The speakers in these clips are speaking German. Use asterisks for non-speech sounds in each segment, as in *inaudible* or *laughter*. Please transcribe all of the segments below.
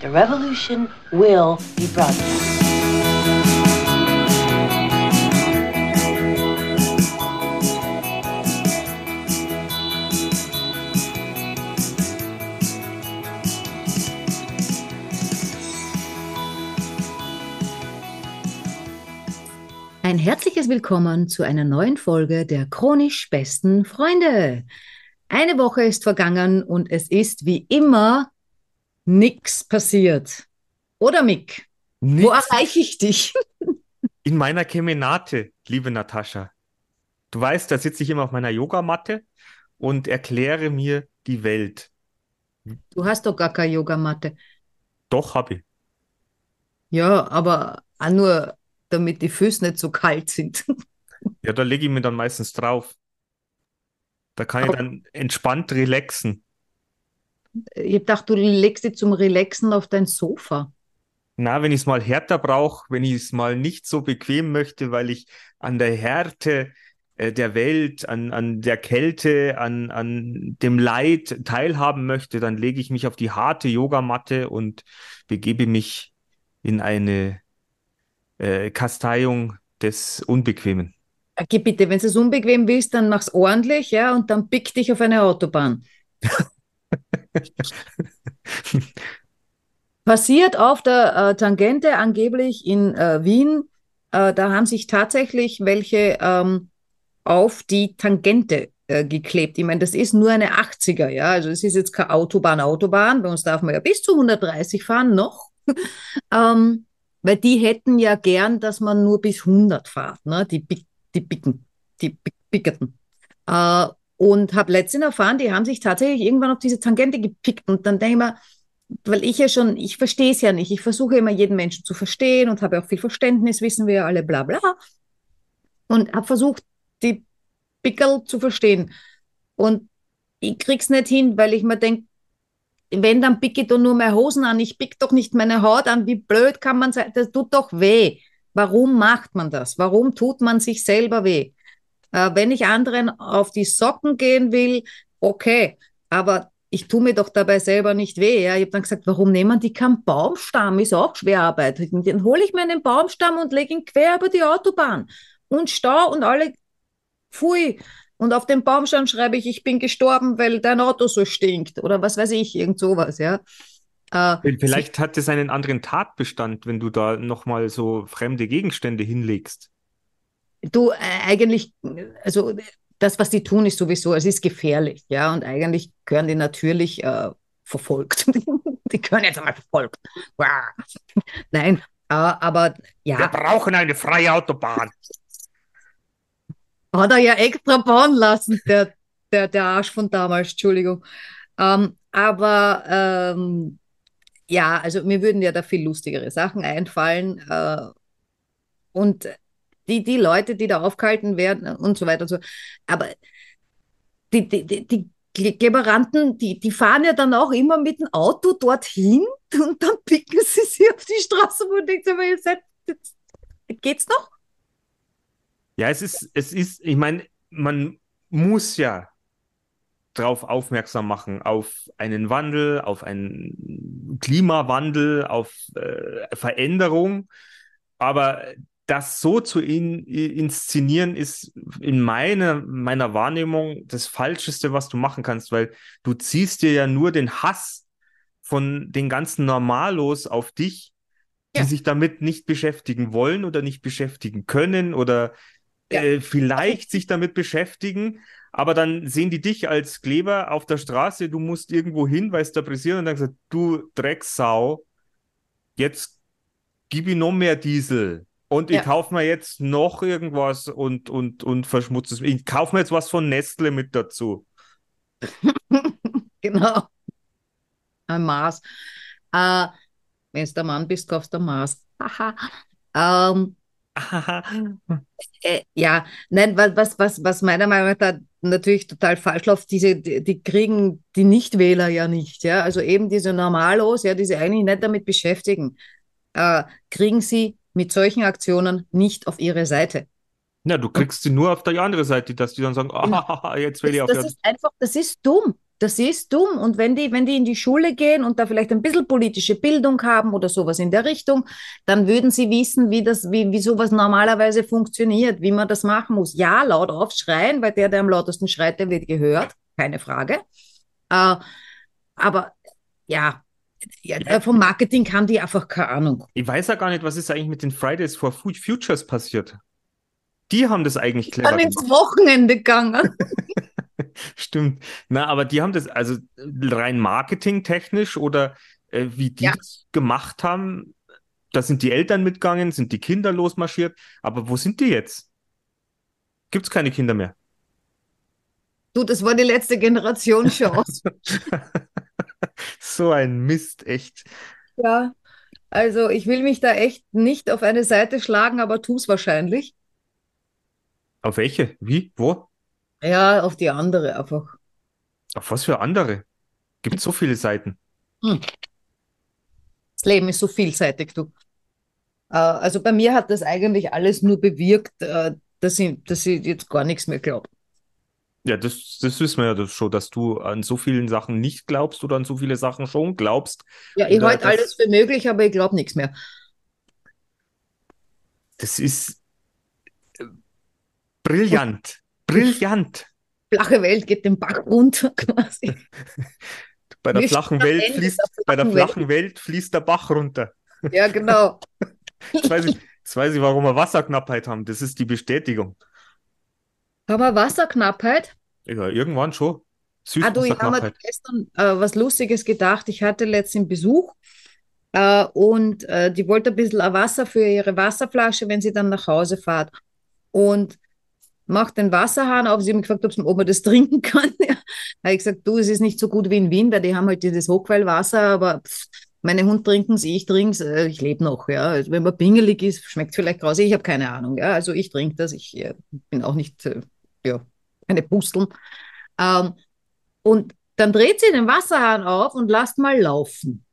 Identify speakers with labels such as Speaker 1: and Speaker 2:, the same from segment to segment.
Speaker 1: The revolution will be broadcast.
Speaker 2: Ein herzliches Willkommen zu einer neuen Folge der chronisch besten Freunde. Eine Woche ist vergangen und es ist wie immer nichts passiert. Oder Mick?
Speaker 3: Nix.
Speaker 2: Wo erreiche ich dich? *laughs*
Speaker 3: In meiner Kemenate, liebe Natascha. Du weißt, da sitze ich immer auf meiner Yogamatte und erkläre mir die Welt.
Speaker 2: Du hast doch gar keine Yogamatte.
Speaker 3: Doch, habe ich.
Speaker 2: Ja, aber auch nur, damit die Füße nicht so kalt sind. *laughs*
Speaker 3: Ja, da lege ich mir dann meistens drauf. Da kann ich dann entspannt relaxen.
Speaker 2: Ich hab gedacht, du legst dich zum Relaxen auf dein Sofa.
Speaker 3: Na, wenn ich es mal härter brauche, wenn ich es mal nicht so bequem möchte, weil ich an der Härte äh, der Welt, an, an der Kälte, an, an dem Leid teilhaben möchte, dann lege ich mich auf die harte Yogamatte und begebe mich in eine äh, Kasteiung des Unbequemen.
Speaker 2: Okay, bitte, wenn du es unbequem willst, dann mach's ordentlich, ja, und dann pick dich auf eine Autobahn. *laughs* Passiert auf der äh, Tangente angeblich in äh, Wien, äh, da haben sich tatsächlich welche ähm, auf die Tangente äh, geklebt. Ich meine, das ist nur eine 80er, ja, also es ist jetzt keine Autobahn, Autobahn, bei uns darf man ja bis zu 130 fahren noch, *laughs* ähm, weil die hätten ja gern, dass man nur bis 100 fährt, ne? die, die Picken, die Pick- Pickerten. Und habe letztens erfahren, die haben sich tatsächlich irgendwann auf diese Tangente gepickt. Und dann denke ich mir, weil ich ja schon, ich verstehe es ja nicht. Ich versuche immer jeden Menschen zu verstehen und habe auch viel Verständnis, wissen wir ja alle, bla bla. Und habe versucht, die Pickel zu verstehen. Und ich krieg's nicht hin, weil ich mir denke, wenn, dann pick ich doch nur meine Hosen an. Ich pick doch nicht meine Haut an. Wie blöd kann man sein? Das tut doch weh. Warum macht man das? Warum tut man sich selber weh? Äh, wenn ich anderen auf die Socken gehen will, okay, aber ich tue mir doch dabei selber nicht weh. Ja? Ich habe dann gesagt, warum nehmen die keinen Baumstamm? Ist auch Schwerarbeit. Dann hole ich mir einen Baumstamm und lege ihn quer über die Autobahn. Und Stau und alle, pfui. Und auf dem Baumstamm schreibe ich, ich bin gestorben, weil dein Auto so stinkt. Oder was weiß ich, irgend sowas, ja. Äh,
Speaker 3: Vielleicht hat es einen anderen Tatbestand, wenn du da nochmal so fremde Gegenstände hinlegst.
Speaker 2: Du, äh, eigentlich, also das, was die tun, ist sowieso, es ist gefährlich, ja, und eigentlich gehören die natürlich äh, verfolgt. *laughs* die gehören jetzt einmal verfolgt. *laughs* Nein, äh, aber
Speaker 3: Wir
Speaker 2: ja,
Speaker 3: brauchen eine freie Autobahn.
Speaker 2: hat er ja extra bauen lassen, der, der, der Arsch von damals, Entschuldigung. Ähm, aber ähm, ja, also mir würden ja da viel lustigere Sachen einfallen. Äh, und die, die Leute, die da aufgehalten werden und so weiter und so. Aber die, die, die, Geberanten, die, die fahren ja dann auch immer mit dem Auto dorthin *laughs* und dann picken sie sich auf die Straße und denkt aber ihr seid, geht's noch?
Speaker 3: Ja, es ist, es ist, ich meine, man muss ja darauf aufmerksam machen, auf einen Wandel, auf einen Klimawandel, auf äh, Veränderung. Aber das so zu in, inszenieren, ist in meiner, meiner Wahrnehmung das Falscheste, was du machen kannst, weil du ziehst dir ja nur den Hass von den ganzen Normalos auf dich, die
Speaker 2: Ja.
Speaker 3: sich damit nicht beschäftigen wollen oder nicht beschäftigen können oder
Speaker 2: Ja.
Speaker 3: äh, vielleicht sich damit beschäftigen, aber dann sehen die dich als Kleber auf der Straße, du musst irgendwo hin, weil es da pressiert und dann gesagt, du Drecksau, jetzt gib ich noch mehr Diesel und ich
Speaker 2: Ja.
Speaker 3: kaufe mir jetzt noch irgendwas und, und, und verschmutze es. Ich kaufe mir jetzt was von Nestle mit dazu. *laughs*
Speaker 2: Genau. Ein Maß. Äh, wenn du der Mann bist, kaufst du ein Maß. Ähm, äh, ja, nein, was, was, was, was meiner Meinung nach da natürlich total falsch läuft, diese, die, die kriegen die Nichtwähler ja nicht, ja. Also eben diese Normalos, ja, die sich eigentlich nicht damit beschäftigen, äh, kriegen sie mit solchen Aktionen nicht auf ihre Seite.
Speaker 3: Ja, du kriegst sie nur auf der anderen Seite, dass die dann sagen,
Speaker 2: Genau.
Speaker 3: ah, jetzt will ich
Speaker 2: Das,
Speaker 3: auf
Speaker 2: das ist einfach, das ist dumm. Das ist dumm. Und wenn die, wenn die in die Schule gehen und da vielleicht ein bisschen politische Bildung haben oder sowas in der Richtung, dann würden sie wissen, wie das, wie, wie sowas normalerweise funktioniert, wie man das machen muss. Ja, laut aufschreien, weil der, der am lautesten schreit, der wird gehört. Keine Frage. Äh, aber ja, ja, vom Marketing haben die einfach keine Ahnung.
Speaker 3: Ich weiß ja gar nicht, was ist eigentlich mit den Fridays for Futures passiert. Die haben das eigentlich
Speaker 2: clever Dann ins Wochenende gegangen. *laughs*
Speaker 3: Stimmt. Na, aber die haben das also rein marketingtechnisch oder äh, wie die ja. das gemacht haben, da sind die Eltern mitgegangen, sind die Kinder losmarschiert. Aber wo sind die jetzt? Gibt es keine Kinder mehr?
Speaker 2: Du, das war die letzte Generation schon. *laughs* *laughs*
Speaker 3: so ein Mist, echt.
Speaker 2: Ja, also ich will mich da echt nicht auf eine Seite schlagen, aber tu es wahrscheinlich.
Speaker 3: Auf welche? Wie? Wo?
Speaker 2: Ja, auf die andere einfach.
Speaker 3: Auf was für andere? Gibt so viele Seiten. Hm.
Speaker 2: Das Leben ist so vielseitig, du. Äh, also bei mir hat das eigentlich alles nur bewirkt, äh, dass ich, dass ich jetzt gar nichts mehr glaube.
Speaker 3: Ja, das, das wissen wir ja schon, dass du an so vielen Sachen nicht glaubst oder an so viele Sachen schon glaubst.
Speaker 2: Ja, ich halte alles für möglich, aber ich glaube nichts mehr.
Speaker 3: Das ist äh, brillant. *laughs* Brillant.
Speaker 2: Flache Welt geht den Bach runter *laughs* quasi.
Speaker 3: bei der flachen Welt fließt, bei der flachen Welt. fließt der Bach runter.
Speaker 2: Ja, genau. *laughs*
Speaker 3: jetzt, weiß ich, jetzt weiß ich, warum wir Wasserknappheit haben. Das ist die Bestätigung.
Speaker 2: Haben wir Wasserknappheit?
Speaker 3: Ja, irgendwann schon.
Speaker 2: Ah, du, ich habe mir gestern äh, was Lustiges gedacht. Ich hatte letztens Besuch äh, und äh, die wollte ein bisschen Wasser für ihre Wasserflasche, wenn sie dann nach Hause fahrt. Und macht den Wasserhahn auf. Sie haben gefragt, ob man das *laughs* trinken kann. Ja. habe ich gesagt, du, es ist nicht so gut wie in Wien, weil die haben halt dieses Hochquellwasser, aber pff, meine Hund trinken es, ich trinke es, äh, ich lebe noch. Ja. Also wenn man pingelig ist, schmeckt es vielleicht raus. Ich habe keine Ahnung. Ja. Also ich trinke das, ich äh, bin auch nicht äh, ja, eine Pusteln. Ähm, und dann dreht sie den Wasserhahn auf und lasst mal laufen.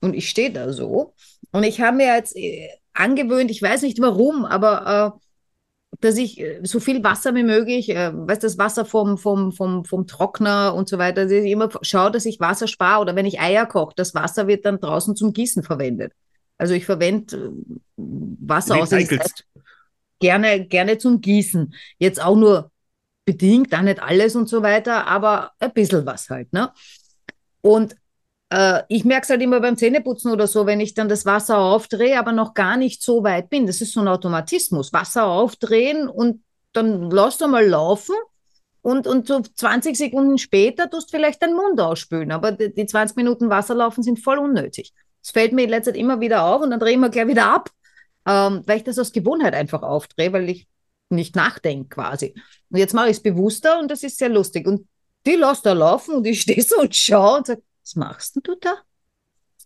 Speaker 2: Und ich stehe da so. Und ich habe mir jetzt äh, angewöhnt, ich weiß nicht warum, aber äh, dass ich äh, so viel Wasser wie möglich, äh, weißt das Wasser vom, vom, vom, vom Trockner und so weiter, dass ich immer schaue, dass ich Wasser spare oder wenn ich Eier koche, das Wasser wird dann draußen zum Gießen verwendet. Also ich verwende äh, Wasser aus gerne, gerne zum Gießen. Jetzt auch nur bedingt, auch nicht alles und so weiter, aber ein bisschen was halt. Ne? Und äh, ich merke es halt immer beim Zähneputzen oder so, wenn ich dann das Wasser aufdrehe, aber noch gar nicht so weit bin. Das ist so ein Automatismus. Wasser aufdrehen und dann lass du mal laufen und, und so 20 Sekunden später tust du vielleicht deinen Mund ausspülen. Aber die, die 20 Minuten Wasser laufen sind voll unnötig. Das fällt mir in letzter Zeit immer wieder auf und dann drehen wir gleich wieder ab, ähm, weil ich das aus Gewohnheit einfach aufdrehe, weil ich nicht nachdenke quasi. Und jetzt mache ich es bewusster und das ist sehr lustig. Und die lässt da laufen und ich *laughs* stehe so und schaue und sage, was machst denn du da?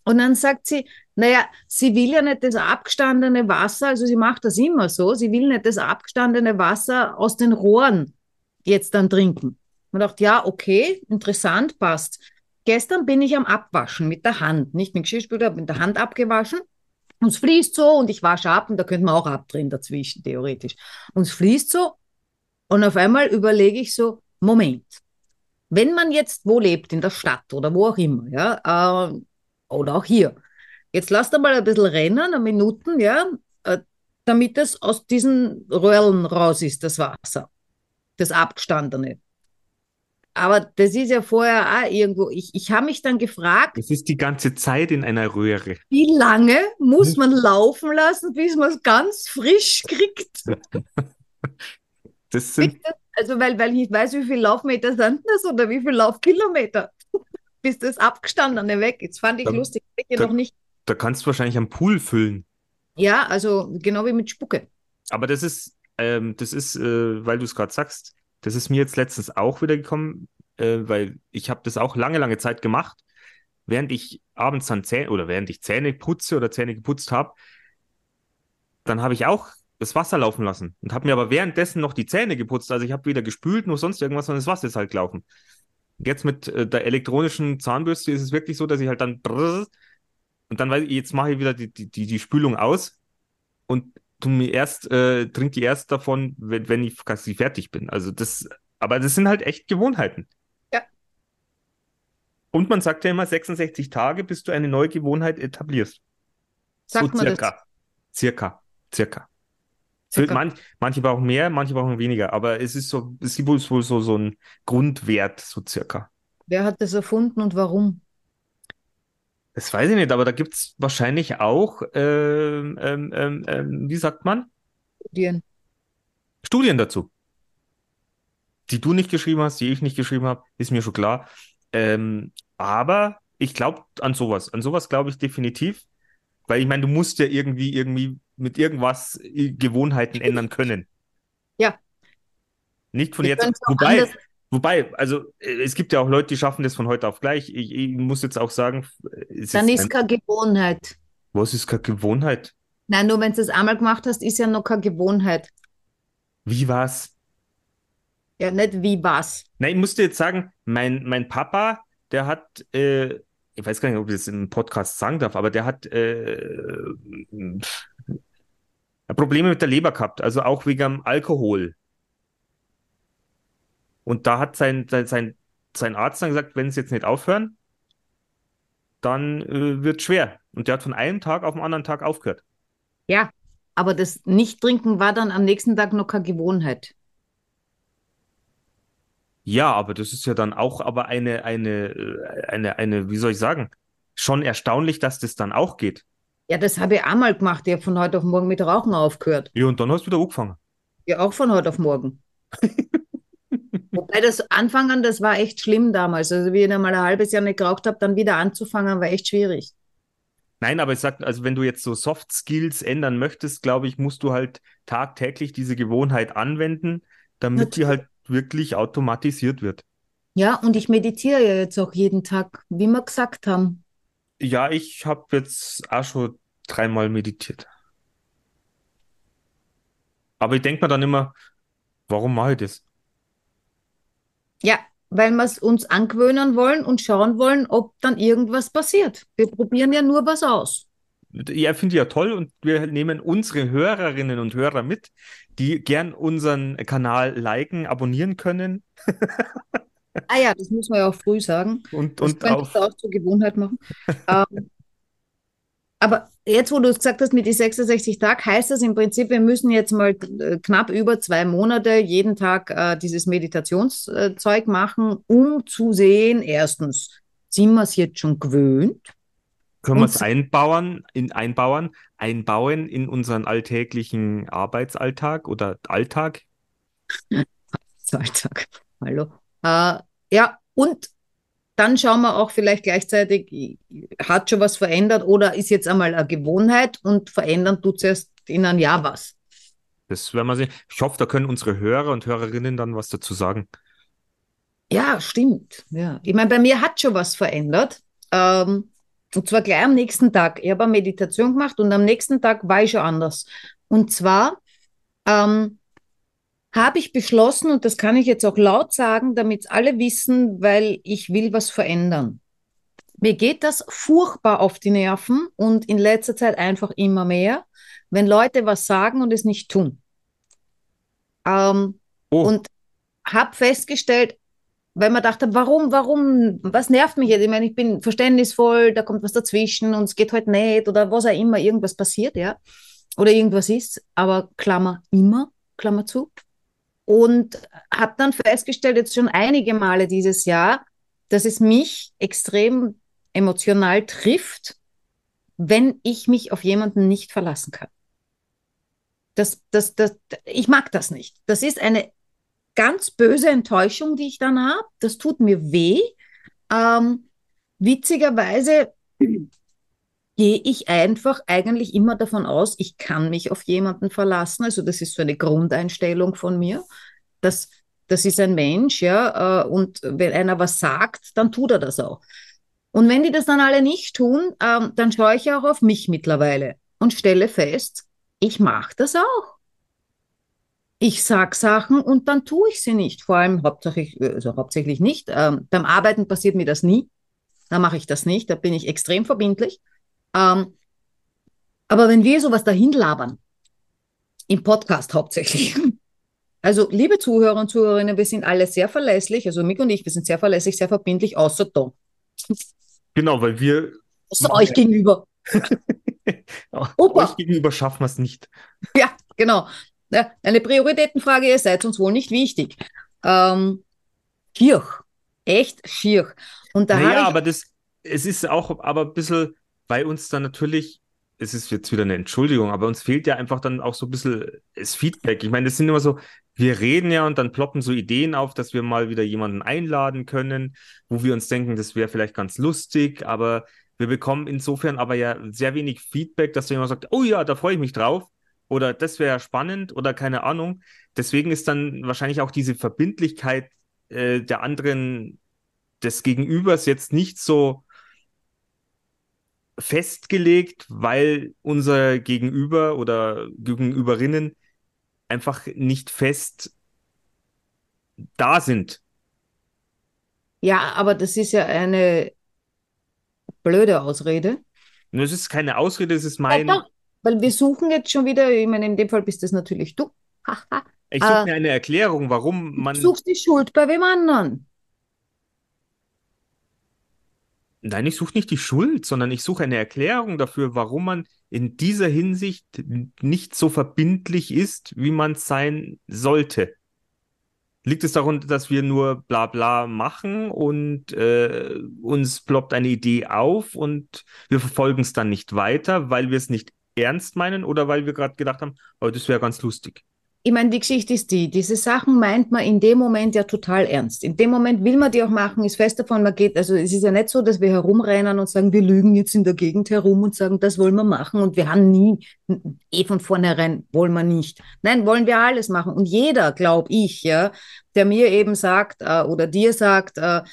Speaker 2: Und dann sagt sie, naja, sie will ja nicht das abgestandene Wasser, also sie macht das immer so, sie will nicht das abgestandene Wasser aus den Rohren jetzt dann trinken. Man dachte, ja, okay, interessant, passt. Gestern bin ich am Abwaschen mit der Hand, nicht mit Geschirrspüler, mit der Hand abgewaschen. Und es fließt so und ich wasche ab und da könnte man auch abdrehen dazwischen, theoretisch. Und es fließt so und auf einmal überlege ich so, Moment, wenn man jetzt wo lebt, in der Stadt oder wo auch immer, ja, äh, oder auch hier, jetzt lasst einmal ein bisschen rennen, eine Minuten, ja, äh, damit es aus diesen Röhrlen raus ist, das Wasser, das Abgestandene. Aber das ist ja vorher auch irgendwo. Ich, ich habe mich dann gefragt.
Speaker 3: Es ist die ganze Zeit in einer Röhre.
Speaker 2: Wie lange muss hm? man laufen lassen, bis man es ganz frisch kriegt? *laughs*
Speaker 3: Das sind,
Speaker 2: also, weil, weil ich weiß, wie viele Laufmeter sind das oder wie viele Laufkilometer, *laughs* bis das Abgestandene weg ist. Fand ich da, lustig. Ich
Speaker 3: da,
Speaker 2: noch nicht.
Speaker 3: Da kannst du wahrscheinlich am Pool füllen.
Speaker 2: Ja, also genau wie mit Spucke.
Speaker 3: Aber das ist, ähm, das ist, äh, weil du es gerade sagst, das ist mir jetzt letztens auch wieder gekommen, äh, weil ich habe das auch lange, lange Zeit gemacht. Während ich abends dann Zähne oder während ich Zähne putze oder Zähne geputzt habe, dann habe ich auch das Wasser laufen lassen und habe mir aber währenddessen noch die Zähne geputzt. Also ich habe weder gespült noch sonst irgendwas, sondern das Wasser ist halt gelaufen. Jetzt mit äh, der elektronischen Zahnbürste ist es wirklich so, dass ich halt dann und dann weiß ich, jetzt mache ich wieder die, die, die Spülung aus und tu mir erst, äh, trinke die erst davon, wenn, wenn ich quasi fertig bin. Also das, aber das sind halt echt Gewohnheiten.
Speaker 2: Ja.
Speaker 3: Und man sagt ja immer 66 Tage, bis du eine neue Gewohnheit etablierst.
Speaker 2: Sagt
Speaker 3: so
Speaker 2: man
Speaker 3: circa.
Speaker 2: das?
Speaker 3: Circa. Circa.
Speaker 2: Circa.
Speaker 3: Manch, manche brauchen mehr, manche brauchen weniger, aber es ist so, es gibt wohl so, so, so ein Grundwert, so circa.
Speaker 2: Wer hat das erfunden und warum?
Speaker 3: Das weiß ich nicht, aber da gibt es wahrscheinlich auch, ähm, ähm, ähm, ähm, wie sagt man,
Speaker 2: Studien.
Speaker 3: Studien dazu. Die du nicht geschrieben hast, die ich nicht geschrieben habe, ist mir schon klar. Ähm, aber ich glaube an sowas. An sowas glaube ich definitiv. Weil ich meine, du musst ja irgendwie, irgendwie mit irgendwas äh, Gewohnheiten ändern können.
Speaker 2: Ja.
Speaker 3: Nicht von
Speaker 2: Wir
Speaker 3: jetzt. Wobei, wobei, also äh, es gibt ja auch Leute, die schaffen das von heute auf gleich. Ich, ich muss jetzt auch sagen, es
Speaker 2: Dann
Speaker 3: ist
Speaker 2: ist
Speaker 3: ein,
Speaker 2: keine Gewohnheit.
Speaker 3: was ist keine Gewohnheit?
Speaker 2: Nein, nur wenn du es einmal gemacht hast, ist ja noch keine Gewohnheit.
Speaker 3: Wie war's?
Speaker 2: Ja, nicht wie was.
Speaker 3: Nein, ich musste jetzt sagen, mein, mein Papa, der hat, äh, ich weiß gar nicht, ob ich das im Podcast sagen darf, aber der hat äh, Probleme mit der Leber gehabt, also auch wegen Alkohol. Und da hat sein, sein, sein, sein Arzt dann gesagt, wenn sie jetzt nicht aufhören, dann äh, wird schwer. Und der hat von einem Tag auf den anderen Tag aufgehört.
Speaker 2: Ja, aber das Nicht-Trinken war dann am nächsten Tag noch keine Gewohnheit.
Speaker 3: Ja, aber das ist ja dann auch aber eine, eine, äh, eine, eine, wie soll ich sagen, schon erstaunlich, dass das dann auch geht.
Speaker 2: Ja, das habe ich einmal gemacht. Ich habe von heute auf morgen mit Rauchen aufgehört.
Speaker 3: Ja, und dann hast du wieder angefangen.
Speaker 2: Ja, auch von heute auf morgen. *laughs* Wobei das Anfangen, das war echt schlimm damals. Also wie ich dann mal ein halbes Jahr nicht geraucht habe, dann wieder anzufangen, war echt schwierig.
Speaker 3: Nein, aber ich sag, also wenn du jetzt so Soft Skills ändern möchtest, glaube ich, musst du halt tagtäglich diese Gewohnheit anwenden, damit die halt wirklich automatisiert wird.
Speaker 2: Ja, und ich meditiere ja jetzt auch jeden Tag, wie wir gesagt haben.
Speaker 3: Ja, ich habe jetzt auch schon dreimal meditiert. Aber ich denke mir dann immer, warum mache ich das?
Speaker 2: Ja, weil wir es uns angewöhnen wollen und schauen wollen, ob dann irgendwas passiert. Wir probieren ja nur was aus.
Speaker 3: Ja, finde ich ja toll und wir nehmen unsere Hörerinnen und Hörer mit, die gern unseren Kanal liken, abonnieren können
Speaker 2: Ah ja, das muss man ja auch früh sagen.
Speaker 3: und,
Speaker 2: Das
Speaker 3: und auf.
Speaker 2: ich auch zur Gewohnheit machen. *laughs* ähm, aber jetzt, wo du es gesagt hast mit die 66 Tagen, heißt das im Prinzip, wir müssen jetzt mal äh, knapp über zwei Monate jeden Tag äh, dieses Meditationszeug machen, um zu sehen, erstens, sind wir es jetzt schon gewöhnt?
Speaker 3: Können wir es einbauen, in, einbauen, einbauen in unseren alltäglichen Arbeitsalltag oder Alltag? *laughs*
Speaker 2: Alltag. Hallo. Äh, ja, und dann schauen wir auch vielleicht gleichzeitig, hat schon was verändert oder ist jetzt einmal eine Gewohnheit und verändern tut es erst in einem Jahr was.
Speaker 3: Das werden wir sehen. Ich hoffe, da können unsere Hörer und Hörerinnen dann was dazu sagen.
Speaker 2: Ja, stimmt. Ja. Ich meine, bei mir hat schon was verändert. Ähm, und zwar gleich am nächsten Tag. Ich habe eine Meditation gemacht und am nächsten Tag war ich schon anders. Und zwar ähm, habe ich beschlossen, und das kann ich jetzt auch laut sagen, damit es alle wissen, weil ich will was verändern. Mir geht das furchtbar auf die Nerven und in letzter Zeit einfach immer mehr, wenn Leute was sagen und es nicht tun. Ähm,
Speaker 3: Oh,
Speaker 2: und habe festgestellt, weil man dachte, warum, warum, was nervt mich jetzt? Ich meine, ich bin verständnisvoll, da kommt was dazwischen und es geht halt nicht oder was auch immer, irgendwas passiert, ja. Oder irgendwas ist, aber Klammer immer, Klammer zu. Und habe dann festgestellt, jetzt schon einige Male dieses Jahr, dass es mich extrem emotional trifft, wenn ich mich auf jemanden nicht verlassen kann. Das, das, das, ich mag das nicht. Das ist eine ganz böse Enttäuschung, die ich dann habe. Das tut mir weh. Ähm, witzigerweise gehe ich einfach eigentlich immer davon aus, ich kann mich auf jemanden verlassen. Also das ist so eine Grundeinstellung von mir. Das, das ist ein Mensch, ja. Äh, und wenn einer was sagt, dann tut er das auch. Und wenn die das dann alle nicht tun, ähm, dann schaue ich auch auf mich mittlerweile und stelle fest, ich mache das auch. Ich sag Sachen und dann tue ich sie nicht. Vor allem hauptsächlich, also hauptsächlich nicht. Ähm, beim Arbeiten passiert mir das nie. Da mache ich das nicht. Da bin ich extrem verbindlich. Ähm, aber wenn wir sowas dahin labern, im Podcast hauptsächlich, *laughs* also liebe Zuhörer und Zuhörerinnen, wir sind alle sehr verlässlich, also Mick und ich, wir sind sehr verlässlich, sehr verbindlich, außer da.
Speaker 3: Genau, weil wir
Speaker 2: Außer euch gegenüber. *laughs* Opa.
Speaker 3: euch gegenüber schaffen wir es nicht.
Speaker 2: Ja, genau. Ja, eine Prioritätenfrage, ihr seid uns wohl nicht wichtig. Ähm, schier. Echt schier. Und da
Speaker 3: Naja, aber das, es ist auch aber ein bisschen bei uns dann natürlich, es ist jetzt wieder eine Entschuldigung, aber uns fehlt ja einfach dann auch so ein bisschen das Feedback. Ich meine, das sind immer so, wir reden ja und dann ploppen so Ideen auf, dass wir mal wieder jemanden einladen können, wo wir uns denken, das wäre vielleicht ganz lustig, aber wir bekommen insofern aber ja sehr wenig Feedback, dass jemand sagt, oh ja, da freue ich mich drauf oder das wäre spannend oder keine Ahnung. Deswegen ist dann wahrscheinlich auch diese Verbindlichkeit äh, der anderen, des Gegenübers jetzt nicht so festgelegt, weil unser Gegenüber oder Gegenüberinnen einfach nicht fest da sind.
Speaker 2: ja, aber das ist ja eine blöde Ausrede.
Speaker 3: Das ist keine Ausrede, es ist
Speaker 2: Ja,
Speaker 3: mein,
Speaker 2: doch, weil wir suchen jetzt schon wieder, ich meine, in dem Fall bist das natürlich du. *laughs*
Speaker 3: Ich suche
Speaker 2: äh,
Speaker 3: mir eine Erklärung, warum
Speaker 2: Du
Speaker 3: man,
Speaker 2: suchst die Schuld bei wem anderen.
Speaker 3: Nein, ich suche nicht die Schuld, sondern ich suche eine Erklärung dafür, warum man in dieser Hinsicht nicht so verbindlich ist, wie man sein sollte. Liegt es daran, dass wir nur bla bla machen und äh, uns ploppt eine Idee auf und wir verfolgen es dann nicht weiter, weil wir es nicht ernst meinen oder weil wir gerade gedacht haben, oh, das wäre ganz lustig.
Speaker 2: Ich meine, die Geschichte ist die, diese Sachen meint man in dem Moment ja total ernst. In dem Moment will man die auch machen, ist fest davon, man geht, also es ist ja nicht so, dass wir herumrennen und sagen, wir lügen jetzt in der Gegend herum und sagen, das wollen wir machen und wir haben nie, eh von vornherein wollen wir nicht. Nein, wollen wir alles machen. Und jeder, glaube ich, ja, der mir eben sagt äh, oder dir sagt, äh,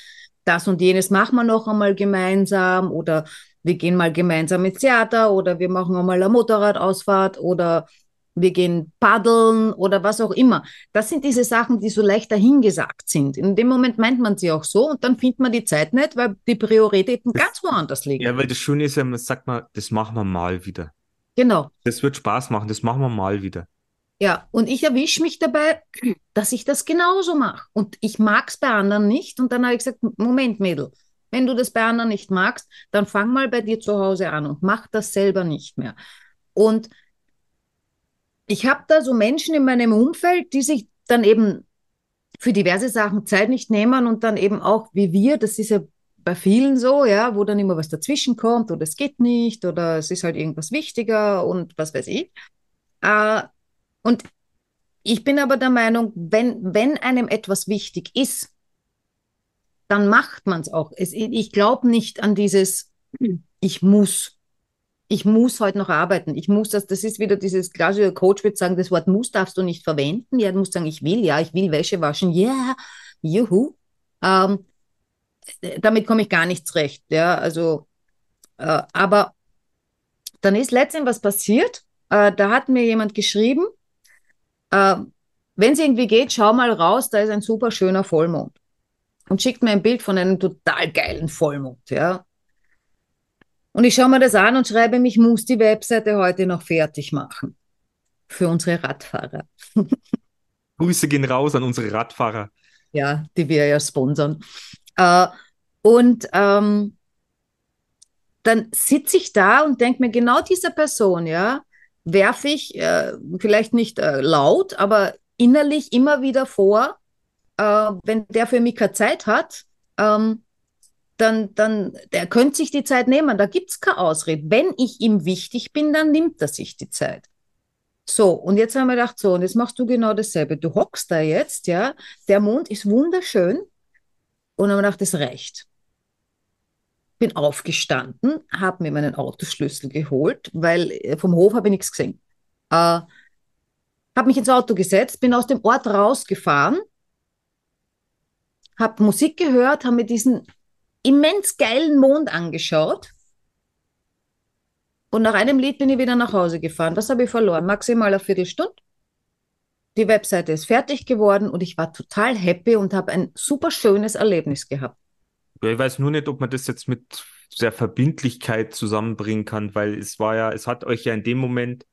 Speaker 2: das und jenes machen wir noch einmal gemeinsam oder wir gehen mal gemeinsam ins Theater oder wir machen einmal eine Motorradausfahrt oder wir gehen paddeln oder was auch immer. Das sind diese Sachen, die so leicht dahingesagt sind. In dem Moment meint man sie auch so und dann findet man die Zeit nicht, weil die Prioritäten ganz woanders liegen.
Speaker 3: Ja, weil das Schöne ist ja, man sagt mal, das machen wir mal wieder.
Speaker 2: Genau.
Speaker 3: Das wird Spaß machen, das machen wir mal wieder.
Speaker 2: Ja, und ich erwische mich dabei, dass ich das genauso mache. Und ich mag es bei anderen nicht. Und dann habe ich gesagt, Moment, Mädel, wenn du das bei anderen nicht magst, dann fang mal bei dir zu Hause an und mach das selber nicht mehr. Und ich habe da so Menschen in meinem Umfeld, die sich dann eben für diverse Sachen Zeit nicht nehmen und dann eben auch wie wir, das ist ja bei vielen so, ja, wo dann immer was dazwischen kommt oder es geht nicht oder es ist halt irgendwas wichtiger und was weiß ich. Äh, und ich bin aber der Meinung, wenn, wenn einem etwas wichtig ist, dann macht man es auch. Ich glaube nicht an dieses, ich muss. Ich muss heute noch arbeiten. Ich muss das, das ist wieder dieses klassische Coach wird sagen, das Wort muss darfst du nicht verwenden. Ja, du musst sagen, ich will, ja, ich will Wäsche waschen. Ja, yeah, juhu. Ähm, damit komme ich gar nicht zurecht. Ja, also, äh, aber dann ist letztendlich was passiert. Äh, da hat mir jemand geschrieben, äh, wenn es irgendwie geht, schau mal raus, da ist ein super schöner Vollmond. Und schickt mir ein Bild von einem total geilen Vollmond, ja. Und ich schaue mir das an und schreibe, ich muss die Webseite heute noch fertig machen. Für unsere Radfahrer. *laughs*
Speaker 3: Grüße gehen raus an unsere Radfahrer.
Speaker 2: Ja, die wir ja sponsern. Äh, und ähm, dann sitze ich da und denke mir, genau dieser Person, ja, werfe ich äh, vielleicht nicht äh, laut, aber innerlich immer wieder vor, äh, wenn der für mich keine Zeit hat, ähm, dann, dann, der könnte sich die Zeit nehmen, da gibt es keine Ausrede. Wenn ich ihm wichtig bin, dann nimmt er sich die Zeit. So, und jetzt haben wir gedacht, so, und jetzt machst du genau dasselbe. Du hockst da jetzt, ja, der Mond ist wunderschön, und dann haben wir gedacht, das reicht. Bin aufgestanden, habe mir meinen Autoschlüssel geholt, weil äh, vom Hof habe ich nichts gesehen. Äh, habe mich ins Auto gesetzt, bin aus dem Ort rausgefahren, habe Musik gehört, habe mir diesen immens geilen Mond angeschaut. Und nach einem Lied bin ich wieder nach Hause gefahren. Was habe ich verloren? Maximal eine Viertelstunde. Die Webseite ist fertig geworden und ich war total happy und habe ein super schönes Erlebnis gehabt.
Speaker 3: Ich weiß nur nicht, ob man das jetzt mit der Verbindlichkeit zusammenbringen kann, weil es war ja, es hat euch ja in dem Moment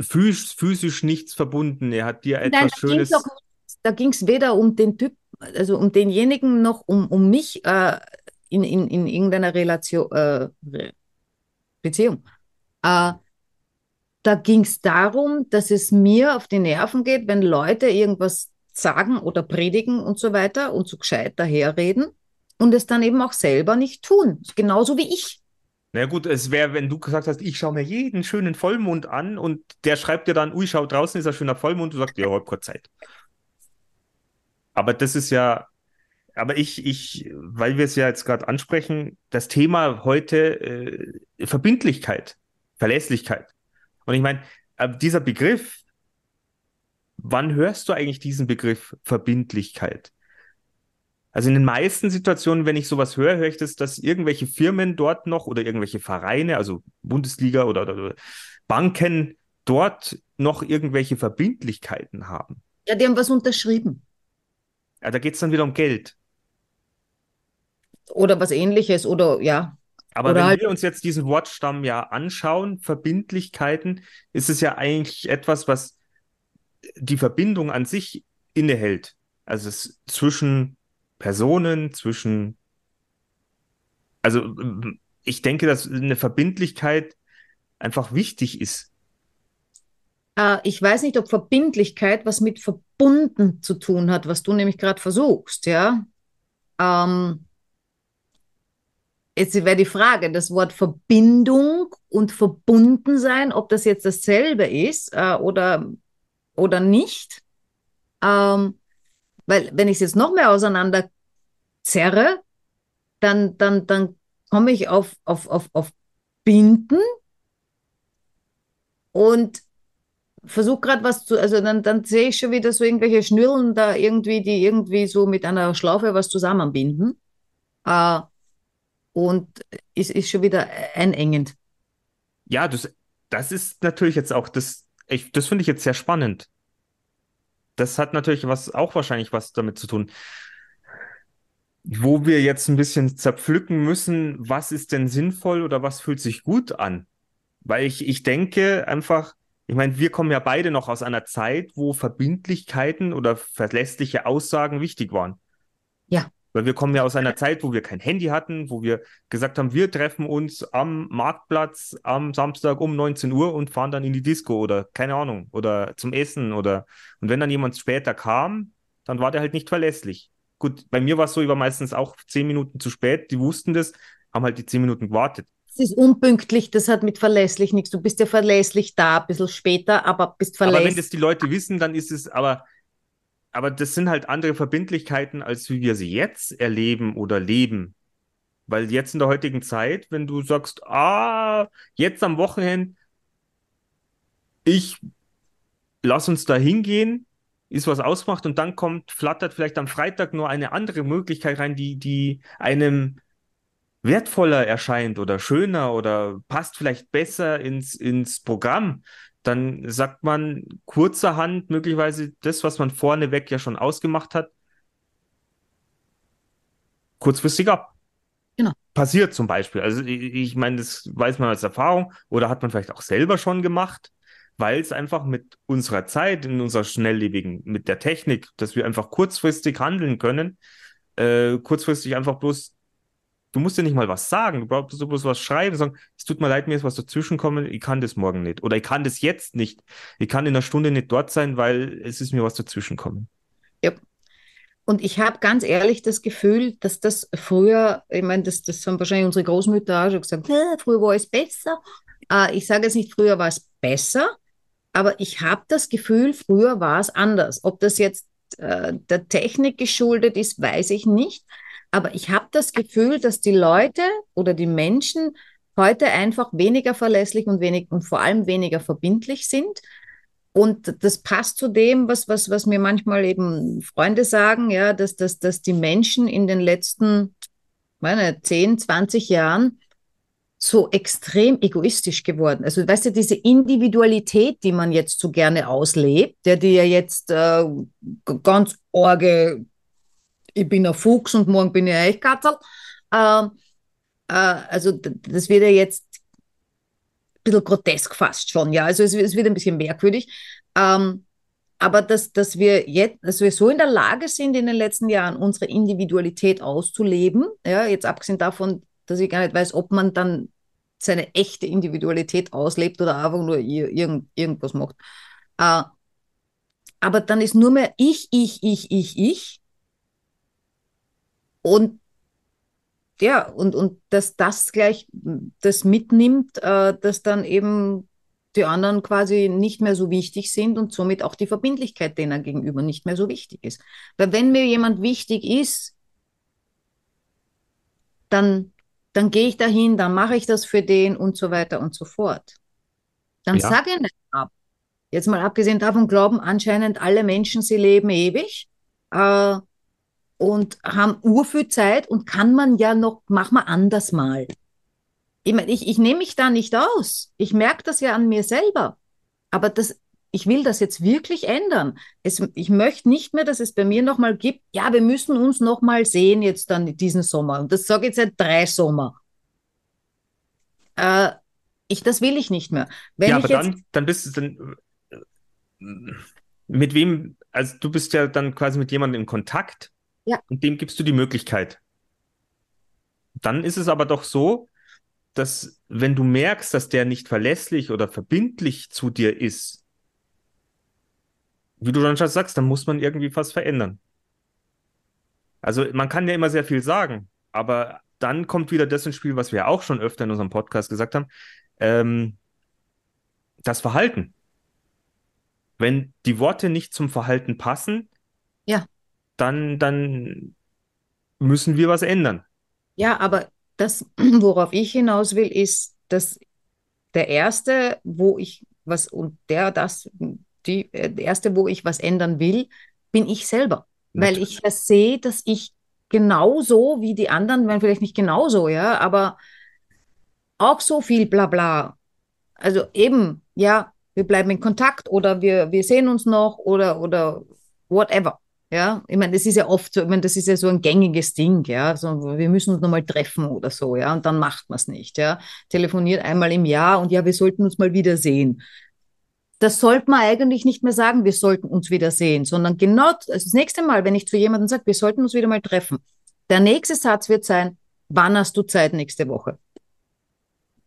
Speaker 3: physisch, physisch nichts verbunden. Er hat dir etwas
Speaker 2: Nein, da
Speaker 3: Schönes.
Speaker 2: ging's auch, da ging es weder um den Typ also um denjenigen noch, um, um mich äh, in, in, in irgendeiner Relation, äh, Beziehung. Äh, da ging es darum, dass es mir auf die Nerven geht, wenn Leute irgendwas sagen oder predigen und so weiter und so gescheit daherreden und es dann eben auch selber nicht tun. Genauso wie ich.
Speaker 3: Na gut, es wäre, wenn du gesagt hast, ich schaue mir jeden schönen Vollmond an und der schreibt dir dann, ui, schau, draußen ist ein schöner Vollmond, du sagst, ja, hab kurz Zeit. Aber das ist ja, aber ich, ich, weil wir es ja jetzt gerade ansprechen, das Thema heute äh, Verbindlichkeit, Verlässlichkeit. Und ich meine, äh, dieser Begriff, wann hörst du eigentlich diesen Begriff Verbindlichkeit? Also in den meisten Situationen, wenn ich sowas höre, höre ich das, dass irgendwelche Firmen dort noch oder irgendwelche Vereine, also Bundesliga oder, oder Banken dort noch irgendwelche Verbindlichkeiten haben.
Speaker 2: Ja, die haben was unterschrieben.
Speaker 3: Ja, da geht es dann wieder um Geld.
Speaker 2: Oder was ähnliches, oder ja.
Speaker 3: Aber
Speaker 2: oder
Speaker 3: wenn
Speaker 2: halt
Speaker 3: wir uns jetzt diesen Wortstamm ja anschauen, Verbindlichkeiten, ist es ja eigentlich etwas, was die Verbindung an sich innehält. Also es zwischen Personen, zwischen. Also ich denke, dass eine Verbindlichkeit einfach wichtig ist.
Speaker 2: Äh, ich weiß nicht, ob Verbindlichkeit was mit verbunden zu tun hat, was du nämlich gerade versuchst, ja. Ähm, jetzt wäre die Frage, das Wort Verbindung und Verbundensein, ob das jetzt dasselbe ist äh, oder, oder nicht. Ähm, weil wenn ich es jetzt noch mehr auseinander zerre, dann, dann, dann komme ich auf, auf, auf, auf Binden und versuche gerade was zu, also dann, dann sehe ich schon wieder so irgendwelche Schnürlen da irgendwie, die irgendwie so mit einer Schlaufe was zusammenbinden. Äh, und ist, ist schon wieder einengend.
Speaker 3: Ja, das, das ist natürlich jetzt auch, das, das finde ich jetzt sehr spannend. Das hat natürlich was, auch wahrscheinlich was damit zu tun. Wo wir jetzt ein bisschen zerpflücken müssen, was ist denn sinnvoll oder was fühlt sich gut an? Weil ich, ich denke einfach, ich meine, wir kommen ja beide noch aus einer Zeit, wo Verbindlichkeiten oder verlässliche Aussagen wichtig waren.
Speaker 2: Ja.
Speaker 3: Weil wir kommen ja aus einer Zeit, wo wir kein Handy hatten, wo wir gesagt haben, wir treffen uns am Marktplatz am Samstag um 19 Uhr und fahren dann in die Disco oder keine Ahnung oder zum Essen oder und wenn dann jemand später kam, dann war der halt nicht verlässlich. Gut, bei mir war es so, ich war meistens auch zehn Minuten zu spät, die wussten das, haben halt die zehn Minuten gewartet.
Speaker 2: Ist unpünktlich, das hat mit verlässlich nichts. Du bist ja verlässlich da, ein bisschen später, aber bist verlässlich.
Speaker 3: Aber wenn das die Leute wissen, dann ist es, aber aber das sind halt andere Verbindlichkeiten, als wie wir sie jetzt erleben oder leben. Weil jetzt in der heutigen Zeit, wenn du sagst, ah, jetzt am Wochenende, ich lass uns da hingehen, ist was ausgemacht und dann kommt, flattert vielleicht am Freitag nur eine andere Möglichkeit rein, die, die einem wertvoller erscheint oder schöner oder passt vielleicht besser ins, ins Programm dann sagt man kurzerhand möglicherweise das, was man vorneweg ja schon ausgemacht hat, kurzfristig ab.
Speaker 2: Genau.
Speaker 3: Passiert zum Beispiel. Also ich, ich meine, das weiß man als Erfahrung oder hat man vielleicht auch selber schon gemacht, weil es einfach mit unserer Zeit, in unserer schnelllebigen, mit der Technik, dass wir einfach kurzfristig handeln können, äh, kurzfristig einfach bloß Du musst dir nicht mal was sagen, du brauchst bloß was schreiben, sagen, es tut mir leid, mir ist was dazwischenkommen, ich kann das morgen nicht. Oder ich kann das jetzt nicht. Ich kann in einer Stunde nicht dort sein, weil es ist mir was dazwischenkommen.
Speaker 2: Ja. Und ich habe ganz ehrlich das Gefühl, dass das früher, ich meine, das, das haben wahrscheinlich unsere Großmütter auch schon gesagt, früher war es besser. Äh, ich sage jetzt nicht, früher war es besser, aber ich habe das Gefühl, früher war es anders. Ob das jetzt äh, der Technik geschuldet ist, weiß ich nicht. Aber ich habe das Gefühl, dass die Leute oder die Menschen heute einfach weniger verlässlich und, wenig, und vor allem weniger verbindlich sind. Und das passt zu dem, was, was, was mir manchmal eben Freunde sagen, ja, dass, dass, dass die Menschen in den letzten meine, 10, 20 Jahren so extrem egoistisch geworden. Also, weißt du, diese Individualität, die man jetzt so gerne auslebt, der die ja jetzt äh, ganz orge ich bin ein Fuchs und morgen bin ich ein Eichkatzel. Ähm, äh, also das wird ja jetzt ein bisschen grotesk fast schon, ja. Also es, es wird ein bisschen merkwürdig. Ähm, aber dass, dass wir jetzt, dass wir so in der Lage sind, in den letzten Jahren unsere Individualität auszuleben, ja, jetzt abgesehen davon, dass ich gar nicht weiß, ob man dann seine echte Individualität auslebt oder einfach nur irgend, irgendwas macht. Äh, aber dann ist nur mehr ich, ich, ich, ich, ich. Und ja, und, und dass das gleich das mitnimmt, äh, dass dann eben die anderen quasi nicht mehr so wichtig sind und somit auch die Verbindlichkeit denen gegenüber nicht mehr so wichtig ist. Weil wenn mir jemand wichtig ist, dann, dann gehe ich dahin, dann mache ich das für den und so weiter und so fort. Dann ja. sage ich nicht ab. Jetzt mal abgesehen davon glauben anscheinend alle Menschen, sie leben ewig. Äh, und haben urviel Zeit und kann man ja noch, mach mal anders mal. Ich meine, ich, ich nehme mich da nicht aus. Ich merke das ja an mir selber. Aber das, ich will das jetzt wirklich ändern. Es, ich möchte nicht mehr, dass es bei mir nochmal gibt, ja, wir müssen uns nochmal sehen jetzt dann diesen Sommer. Und das sage ich jetzt seit drei Sommer. Äh, ich, das will ich nicht mehr. Wenn
Speaker 3: ja,
Speaker 2: aber
Speaker 3: dann, dann bist du dann mit wem, also du bist ja dann quasi mit jemandem in Kontakt,
Speaker 2: ja.
Speaker 3: Und dem gibst du die Möglichkeit. Dann ist es aber doch so, dass wenn du merkst, dass der nicht verlässlich oder verbindlich zu dir ist, wie du schon sagst, dann muss man irgendwie was verändern. Also man kann ja immer sehr viel sagen, aber dann kommt wieder das ins Spiel, was wir auch schon öfter in unserem Podcast gesagt haben, ähm, das Verhalten. Wenn die Worte nicht zum Verhalten passen, dann, dann müssen wir was ändern.
Speaker 2: Ja, aber das, *clears throat* worauf ich hinaus will, ist, dass der erste, wo ich was und der das, die äh, der erste, wo ich was ändern will, bin ich selber, Natürlich. weil ich das sehe, dass ich genauso wie die anderen, wenn vielleicht nicht genauso, ja, aber auch so viel Blabla. Also eben, ja, wir bleiben in Kontakt oder wir, wir sehen uns noch oder, oder whatever. Ja, ich meine, das ist ja oft so, ich meine, das ist ja so ein gängiges Ding, ja. So, wir müssen uns nochmal treffen oder so, ja, und dann macht man es nicht, ja. Telefoniert einmal im Jahr und ja, wir sollten uns mal wiedersehen. Das sollte man eigentlich nicht mehr sagen, wir sollten uns wiedersehen, sondern genau also das nächste Mal, wenn ich zu jemandem sage, wir sollten uns wieder mal treffen, der nächste Satz wird sein, wann hast du Zeit nächste Woche?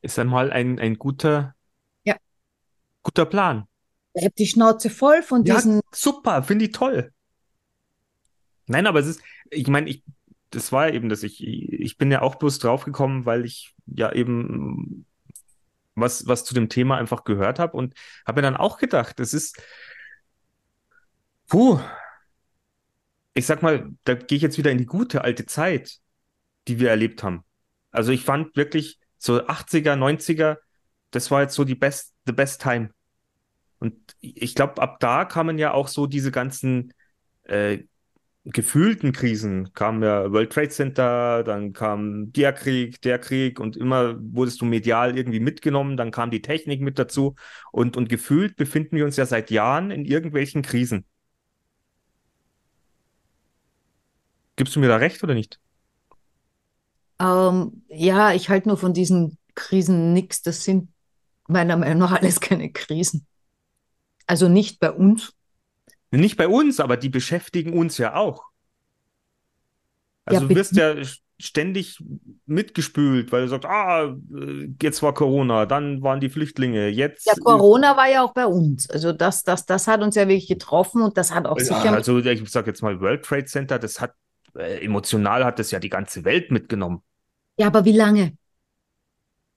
Speaker 3: Ist einmal ein, ein guter,
Speaker 2: ja.
Speaker 3: guter Plan.
Speaker 2: Ich habe die Schnauze voll von
Speaker 3: ja,
Speaker 2: diesen.
Speaker 3: Super, finde ich toll. Nein, aber es ist, ich meine, ich, das war eben das, ich, ich bin ja auch bloß draufgekommen, weil ich ja eben was, was zu dem Thema einfach gehört habe und habe mir dann auch gedacht, es ist, puh, ich sag mal, da gehe ich jetzt wieder in die gute alte Zeit, die wir erlebt haben. Also ich fand wirklich so 80er, 90er, das war jetzt so die best, the best time. Und ich glaube, ab da kamen ja auch so diese ganzen äh, gefühlten Krisen kam ja World Trade Center, dann kam der Krieg, der Krieg und immer wurdest du medial irgendwie mitgenommen, dann kam die Technik mit dazu und, und gefühlt befinden wir uns ja seit Jahren in irgendwelchen Krisen. Gibst du mir da recht oder nicht?
Speaker 2: Ähm, ja, ich halte nur von diesen Krisen nichts. Das sind meiner Meinung nach alles keine Krisen. Also nicht bei uns.
Speaker 3: Nicht bei uns, aber die beschäftigen uns ja auch. Also ja, du wirst ja ständig mitgespült, weil du sagst, ah, jetzt war Corona, dann waren die Flüchtlinge, jetzt.
Speaker 2: Ja, Corona war ja auch bei uns. Also das, das, das hat uns ja wirklich getroffen und das hat auch ja, sicher.
Speaker 3: Also ich sage jetzt mal World Trade Center, das hat äh, emotional hat das ja die ganze Welt mitgenommen.
Speaker 2: Ja, aber wie lange?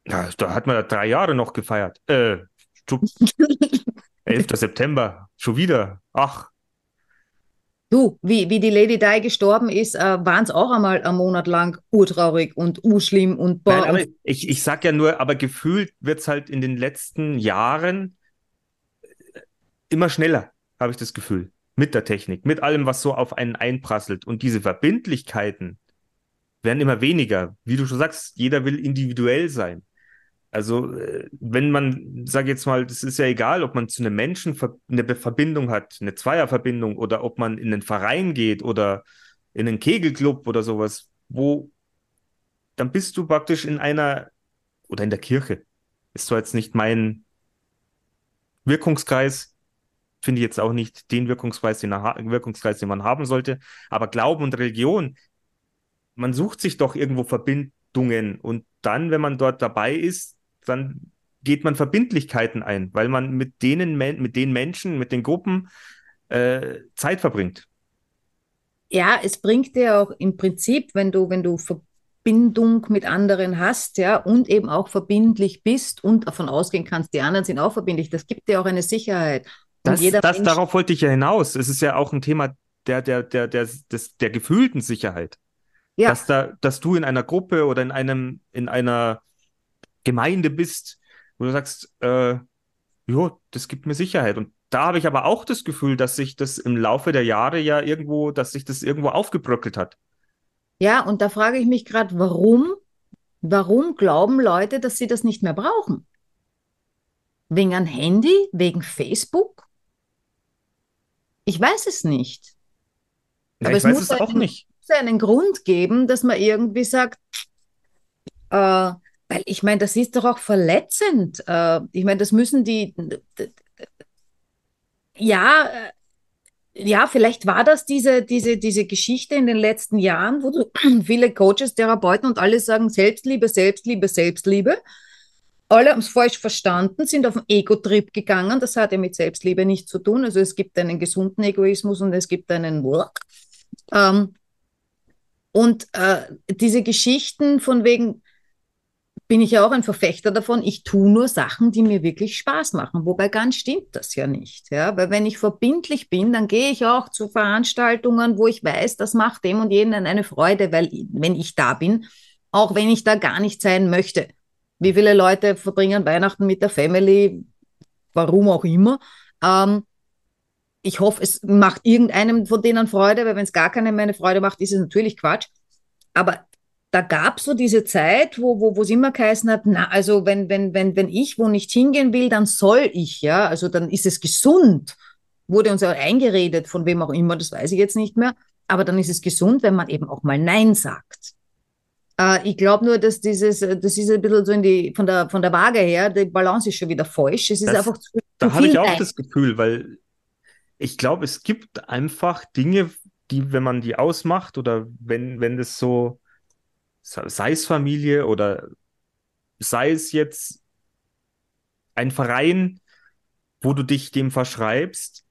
Speaker 3: Ja, da hat man ja drei Jahre noch gefeiert. Äh, *laughs* 11. September, schon wieder. Ach.
Speaker 2: Du, wie, wie die Lady Di gestorben ist, äh, waren es auch einmal einen Monat lang urtraurig und urschlimm und
Speaker 3: boah. Nein, aber ich, ich sag ja nur, aber gefühlt wird es halt in den letzten Jahren äh, immer schneller, habe ich das Gefühl. Mit der Technik, mit allem, was so auf einen einprasselt. Und diese Verbindlichkeiten werden immer weniger. Wie du schon sagst, jeder will individuell sein. Also, äh, wenn man, sage jetzt mal, das ist ja egal, ob man zu einem Menschen eine Verbindung hat, eine Zweierverbindung, oder ob man in einen Verein geht oder in einen Kegelclub oder sowas, wo dann bist du praktisch in einer oder in der Kirche. Ist zwar jetzt nicht mein Wirkungskreis, finde ich jetzt auch nicht den Wirkungskreis den, Wirkungskreis, den man haben sollte. Aber Glauben und Religion, man sucht sich doch irgendwo Verbindungen und dann, wenn man dort dabei ist, dann geht man Verbindlichkeiten ein, weil man mit denen, mit den Menschen, mit den Gruppen äh, Zeit verbringt.
Speaker 2: Ja, es bringt dir auch im Prinzip, wenn du, wenn du Verbindung mit anderen hast, ja, und eben auch verbindlich bist und davon ausgehen kannst, die anderen sind auch verbindlich, das gibt dir auch eine Sicherheit.
Speaker 3: Das, das darauf wollte ich ja hinaus. Es ist ja auch ein Thema der, der, der, der, des, der gefühlten Sicherheit. Ja. Dass, da, dass du in einer Gruppe oder in einem, in einer Gemeinde bist, wo du sagst, äh, jo, das gibt mir Sicherheit. Und da habe ich aber auch das Gefühl, dass sich das im Laufe der Jahre ja irgendwo, dass sich das irgendwo aufgebröckelt hat.
Speaker 2: Ja, und da frage ich mich gerade, warum, warum glauben Leute, dass sie das nicht mehr brauchen? Wegen ein Handy, wegen Facebook? Ich weiß es nicht.
Speaker 3: Ja, aber es muss, es einen, nicht.
Speaker 2: muss einen Grund geben, dass man irgendwie sagt, äh, weil ich meine, das ist doch auch verletzend. Äh, ich meine, das müssen die. Ja, äh, ja, vielleicht war das diese, diese, diese Geschichte in den letzten Jahren, wo du *clears throat* viele Coaches, Therapeuten und alle sagen Selbstliebe, Selbstliebe, Selbstliebe. Alle haben es falsch verstanden, sind auf den Ego-Trip gegangen. Das hat ja mit Selbstliebe nichts zu tun. Also es gibt einen gesunden Egoismus und es gibt einen Work. Ähm, und äh, diese Geschichten von wegen, bin ich ja auch ein Verfechter davon, ich tue nur Sachen, die mir wirklich Spaß machen. Wobei ganz stimmt das ja nicht. Ja? Weil wenn ich verbindlich bin, dann gehe ich auch zu Veranstaltungen, wo ich weiß, das macht dem und jenen eine Freude, weil wenn ich da bin, auch wenn ich da gar nicht sein möchte. Wie viele Leute verbringen Weihnachten mit der Family, warum auch immer. Ähm, ich hoffe, es macht irgendeinem von denen Freude, weil wenn es gar keinem meine Freude macht, ist es natürlich Quatsch. Aber da gab es so diese Zeit, wo wo es immer geheißen hat, na, also wenn, wenn, wenn, wenn ich wo nicht hingehen will, dann soll ich, ja, also dann ist es gesund. Wurde uns ja eingeredet, von wem auch immer, das weiß ich jetzt nicht mehr. Aber dann ist es gesund, wenn man eben auch mal Nein sagt. Äh, ich glaube nur, dass dieses, das ist ein bisschen so in die, von der, von der Waage her, die Balance ist schon wieder falsch. Es ist
Speaker 3: das,
Speaker 2: einfach
Speaker 3: zu, Da habe ich auch Nein. das Gefühl, weil ich glaube, es gibt einfach Dinge, die, wenn man die ausmacht oder wenn, wenn das so sei es Familie oder sei es jetzt ein Verein, wo du dich dem verschreibst,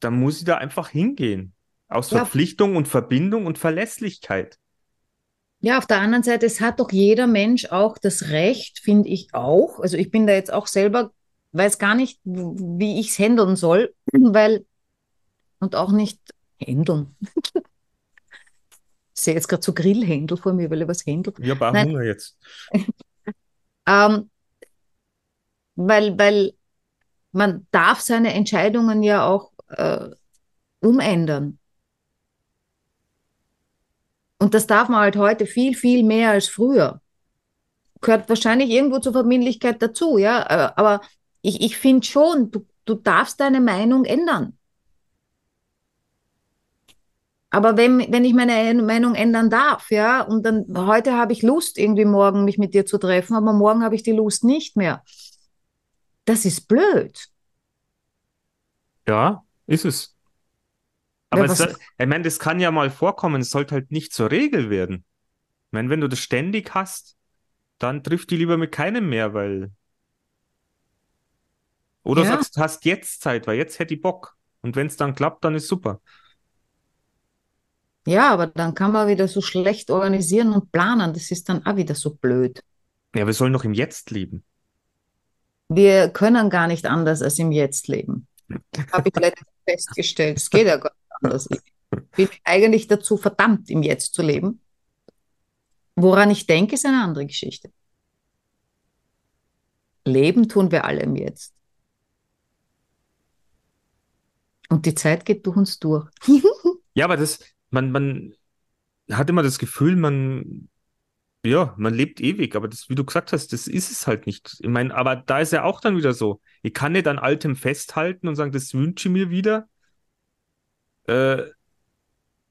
Speaker 3: dann muss ich da einfach hingehen. Aus ja. Verpflichtung und Verbindung und Verlässlichkeit.
Speaker 2: Ja, auf der anderen Seite, es hat doch jeder Mensch auch das Recht, finde ich auch. Also ich bin da jetzt auch selber, weiß gar nicht, wie ich es handeln soll, weil, und auch nicht handeln. *laughs* Ich sehe jetzt gerade so Grillhändel vor mir, weil ich was händel.
Speaker 3: Ich habe auch Nein. Hunger jetzt. *laughs*
Speaker 2: ähm, weil, weil man darf seine Entscheidungen ja auch äh, umändern. Und das darf man halt heute viel, viel mehr als früher. Gehört wahrscheinlich irgendwo zur Verbindlichkeit dazu, ja. Äh, aber ich, ich finde schon, du, du darfst deine Meinung ändern. Aber wenn, wenn ich meine Meinung ändern darf, ja, und dann heute habe ich Lust, irgendwie morgen mich mit dir zu treffen, aber morgen habe ich die Lust nicht mehr. Das ist blöd.
Speaker 3: Ja, ist es. Aber ja, es, ich meine, das kann ja mal vorkommen, es sollte halt nicht zur Regel werden. Ich meine, wenn du das ständig hast, dann trifft die lieber mit keinem mehr, weil. Oder ja. sagst, du hast jetzt Zeit, weil jetzt hätte ich Bock. Und wenn es dann klappt, dann ist super.
Speaker 2: Ja, aber dann kann man wieder so schlecht organisieren und planen. Das ist dann auch wieder so blöd.
Speaker 3: Ja, wir sollen doch im Jetzt leben.
Speaker 2: Wir können gar nicht anders als im Jetzt leben. *laughs* Habe ich letztens festgestellt. Es geht ja gar nicht anders. Ich bin eigentlich dazu verdammt, im Jetzt zu leben. Woran ich denke, ist eine andere Geschichte. Leben tun wir alle im Jetzt. Und die Zeit geht durch uns durch.
Speaker 3: ja, aber das, man, man hat immer das Gefühl, man, ja, man lebt ewig, aber das, wie du gesagt hast, das ist es halt nicht. Ich meine, aber da ist ja auch dann wieder so. Ich kann nicht an Altem festhalten und sagen, das wünsche ich mir wieder. Äh,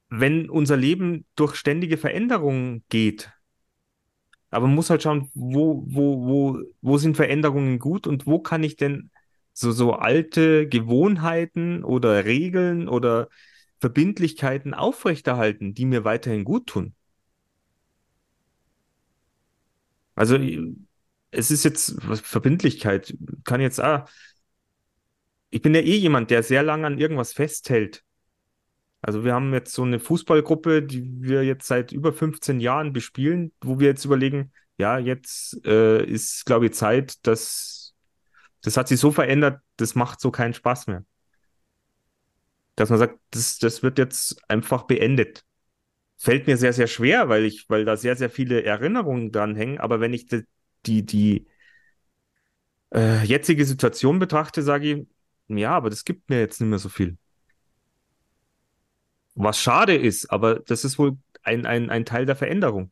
Speaker 3: wenn unser Leben durch ständige Veränderungen geht. Aber man muss halt schauen, wo, wo, wo, wo sind Veränderungen gut und wo kann ich denn so, so alte Gewohnheiten oder Regeln oder Verbindlichkeiten aufrechterhalten, die mir weiterhin gut tun. Also es ist jetzt Verbindlichkeit, kann jetzt ah, ich bin ja eh jemand, der sehr lange an irgendwas festhält. Also wir haben jetzt so eine Fußballgruppe, die wir jetzt seit über 15 Jahren bespielen, wo wir jetzt überlegen, ja, jetzt äh, ist, glaube ich, Zeit, dass das hat sich so verändert, das macht so keinen Spaß mehr. Dass man sagt, das, das wird jetzt einfach beendet. Fällt mir sehr, sehr schwer, weil ich, weil da sehr, sehr viele Erinnerungen dran hängen, aber wenn ich die, die, die äh, jetzige Situation betrachte, sage ich, ja, aber das gibt mir jetzt nicht mehr so viel. Was schade ist, aber das ist wohl ein, ein, ein Teil der Veränderung.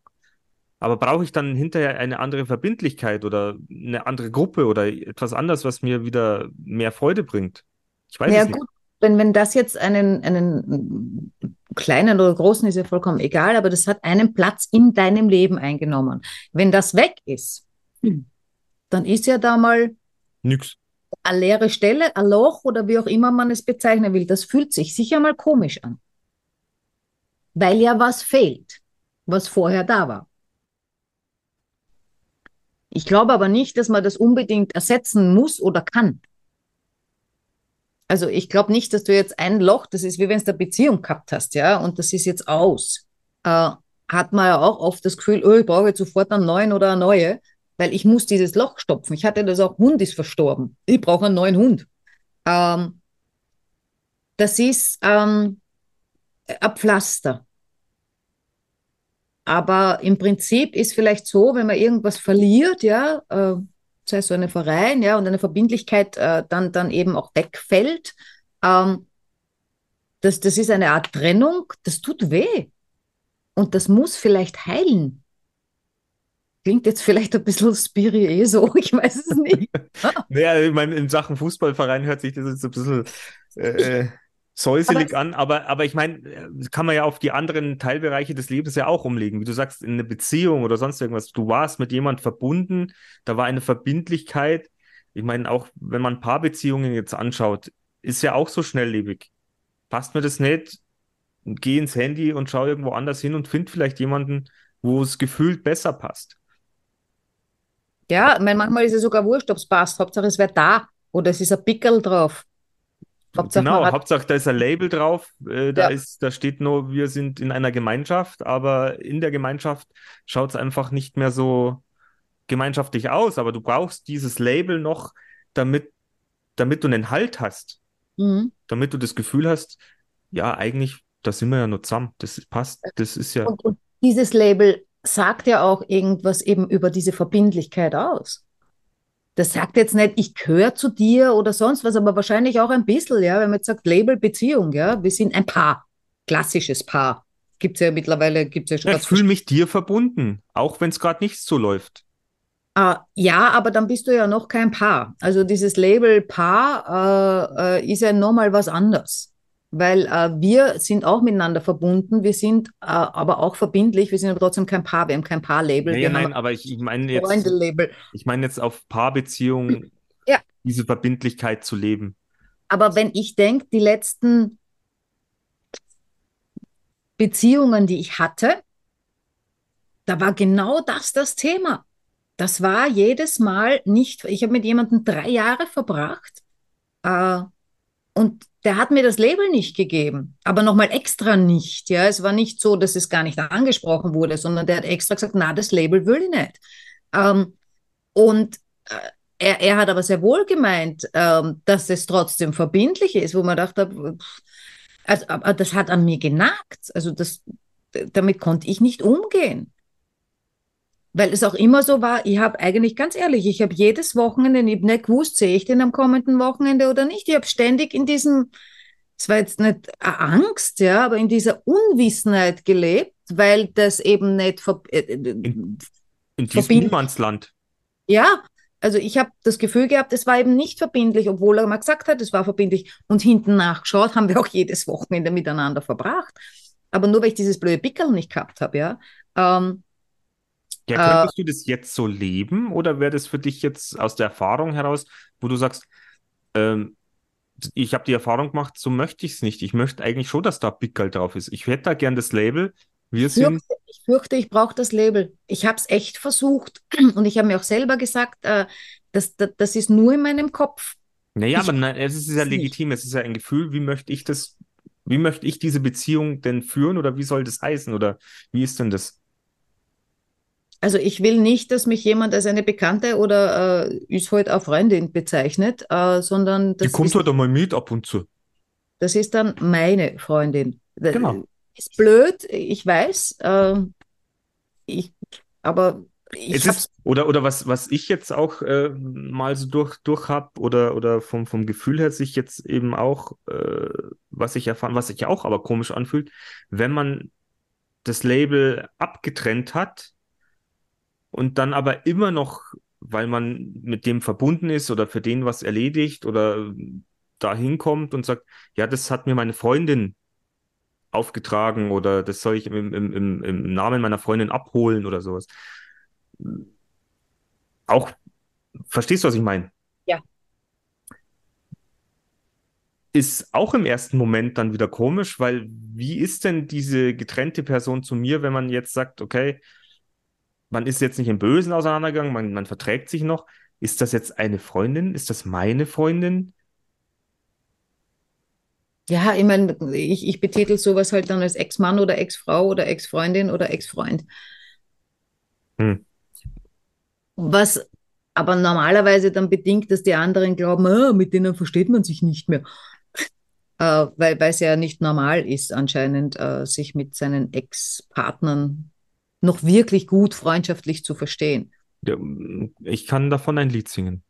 Speaker 3: Aber brauche ich dann hinterher eine andere Verbindlichkeit oder eine andere Gruppe oder etwas anderes, was mir wieder mehr Freude bringt?
Speaker 2: Ich weiß ja, es nicht. gut, wenn, wenn das jetzt einen, einen kleinen oder großen ist ja vollkommen egal, aber das hat einen Platz in deinem Leben eingenommen. Wenn das weg ist, dann ist ja da mal
Speaker 3: nix
Speaker 2: eine leere Stelle, ein Loch oder wie auch immer man es bezeichnen will, das fühlt sich sicher mal komisch an. Weil ja was fehlt, was vorher da war. Ich glaube aber nicht, dass man das unbedingt ersetzen muss oder kann. Also ich glaube nicht, dass du jetzt ein Loch, das ist wie wenn du eine Beziehung gehabt hast, ja, und das ist jetzt aus. Äh, hat man ja auch oft das Gefühl, oh, ich brauche jetzt sofort einen neuen oder eine neue weil ich muss dieses Loch stopfen. Ich hatte das auch, Hund ist verstorben. Ich brauche einen neuen Hund. Ähm, das ist ähm, ein Pflaster. Aber im Prinzip ist vielleicht so, wenn man irgendwas verliert, ja, äh, sei so eine Verein, ja, und eine Verbindlichkeit äh, dann, dann eben auch wegfällt, ähm, das, das ist eine Art Trennung, das tut weh. Und das muss vielleicht heilen. Klingt jetzt vielleicht ein bisschen spirié so, *laughs* ich weiß es nicht. *laughs*
Speaker 3: naja, ich meine, in Sachen Fußballverein hört sich das jetzt ein bisschen äh, säuselig aber, an, aber, aber ich meine, kann man ja auf die anderen Teilbereiche des Lebens ja auch umlegen. Wie du sagst, in eine Beziehung oder sonst irgendwas. Du warst mit jemand verbunden, da war eine Verbindlichkeit. Ich meine, auch wenn man Paarbeziehungen jetzt anschaut, ist ja auch so schnelllebig. Passt mir das nicht? Geh ins Handy und schau irgendwo anders hin und find vielleicht jemanden, wo es gefühlt besser passt.
Speaker 2: Ja, mein, manchmal ist es sogar wurscht, ob es passt. Hauptsache es wäre da oder es ist ein Pickel drauf.
Speaker 3: Hauptsache, genau, Hauptsache da ist ein Label drauf, äh, da, ja. ist, da steht nur, wir sind in einer Gemeinschaft, aber in der Gemeinschaft schaut es einfach nicht mehr so gemeinschaftlich aus. Aber du brauchst dieses Label noch, damit, damit du einen Halt hast. Mhm. Damit du das Gefühl hast, ja, eigentlich, da sind wir ja nur zusammen. Das passt, das ist ja.
Speaker 2: Und, und dieses Label sagt ja auch irgendwas eben über diese Verbindlichkeit aus. Das sagt jetzt nicht, ich gehöre zu dir oder sonst was, aber wahrscheinlich auch ein bisschen, ja, wenn man jetzt sagt, Label Beziehung, ja, wir sind ein Paar, klassisches Paar. Gibt es ja mittlerweile, gibt es ja
Speaker 3: schon. Ich fühle mich dir verbunden, auch wenn es gerade nicht so läuft.
Speaker 2: Uh, ja, aber dann bist du ja noch kein Paar. Also dieses Label Paar uh, uh, ist ja nochmal was anderes weil äh, wir sind auch miteinander verbunden, wir sind äh, aber auch verbindlich, wir sind aber trotzdem kein Paar, wir haben kein Paarlabel.
Speaker 3: Nee, nein, aber ich, ich meine jetzt, ich meine jetzt auf Paarbeziehungen, *clears throat* ja. diese Verbindlichkeit zu leben.
Speaker 2: Aber wenn ich denke, die letzten Beziehungen, die ich hatte, da war genau das das Thema. Das war jedes Mal nicht, ich habe mit jemandem drei Jahre verbracht äh, und der hat mir das Label nicht gegeben, aber nochmal extra nicht. Ja, es war nicht so, dass es gar nicht angesprochen wurde, sondern der hat extra gesagt, na, das Label will ich nicht. Ähm, und äh, er, er, hat aber sehr wohl gemeint, ähm, dass es trotzdem verbindlich ist, wo man dachte, also, aber das hat an mir genagt. Also das, damit konnte ich nicht umgehen weil es auch immer so war, ich habe eigentlich ganz ehrlich, ich habe jedes Wochenende nicht gewusst, sehe ich den am kommenden Wochenende oder nicht. Ich habe ständig in diesem, es war jetzt nicht Angst, ja, aber in dieser Unwissenheit gelebt, weil das eben nicht ver äh, äh
Speaker 3: in, in diesem Niemandsland.
Speaker 2: Ja, also ich habe das Gefühl gehabt, es war eben nicht verbindlich, obwohl er mal gesagt hat, es war verbindlich. Und hinten nachgeschaut haben wir auch jedes Wochenende miteinander verbracht. Aber nur weil ich dieses blöde Pickel nicht gehabt habe, ja. Ähm,
Speaker 3: ja, könntest äh, du das jetzt so leben oder wäre das für dich jetzt aus der Erfahrung heraus, wo du sagst, ähm, ich habe die Erfahrung gemacht, so möchte ich es nicht. Ich möchte eigentlich schon, dass da Pickel drauf ist. Ich hätte da gern das Label. Wir
Speaker 2: Ich
Speaker 3: sind,
Speaker 2: fürchte, ich fürchte, ich brauche das Label. Ich habe es echt versucht *clears throat* und ich habe mir auch selber gesagt, äh, das, das, das ist nur in meinem Kopf.
Speaker 3: naja,
Speaker 2: Ich
Speaker 3: aber nein, es ist ja
Speaker 2: weiß nicht.
Speaker 3: legitim, es ist ja ein Gefühl, wie möchte ich das, wie möchte ich diese Beziehung denn führen oder wie soll das heißen oder wie ist denn das?
Speaker 2: Also ich will nicht, dass mich jemand als eine Bekannte oder äh, ist heute auch Freundin bezeichnet, äh, sondern
Speaker 3: Die
Speaker 2: das
Speaker 3: kommt
Speaker 2: ist,
Speaker 3: halt einmal mit ab und zu.
Speaker 2: das ist dann meine Freundin.
Speaker 3: Genau.
Speaker 2: ist blöd, ich weiß, äh, ich, aber ich
Speaker 3: Es
Speaker 2: habe
Speaker 3: ist, oder, oder was, was ich jetzt auch äh, mal so durch, durch hab oder, oder vom, vom Gefühl her sich jetzt eben auch, äh, was ich erfahren, was sich auch aber komisch anfühlt, wenn man das Label abgetrennt hat und dann aber immer noch, weil man mit dem verbunden ist oder für den was erledigt oder da hinkommt und sagt, ja, das hat mir meine Freundin aufgetragen oder das soll ich im, im, im, im Namen meiner Freundin abholen oder sowas. Auch, verstehst du, was ich meine?
Speaker 2: Ja.
Speaker 3: Ist auch im ersten Moment dann wieder komisch, weil wie ist denn diese getrennte Person zu mir, wenn man jetzt sagt, okay, man ist jetzt nicht im Bösen auseinandergegangen, man, man verträgt sich noch. Ist das jetzt eine Freundin? Ist das meine Freundin?
Speaker 2: Ja, ich meine, ich, ich betitel sowas halt dann als Ex-Mann oder Ex-Frau oder Ex-Freundin oder Ex-Freund.
Speaker 3: Hm.
Speaker 2: Was aber normalerweise dann bedingt, dass die anderen glauben, ah, mit denen versteht man sich nicht mehr. *laughs* Äh, weil es ja nicht normal ist, anscheinend, äh, sich mit seinen Ex-Partnern noch wirklich gut freundschaftlich zu verstehen.
Speaker 3: Ja, Ich kann davon ein Lied singen.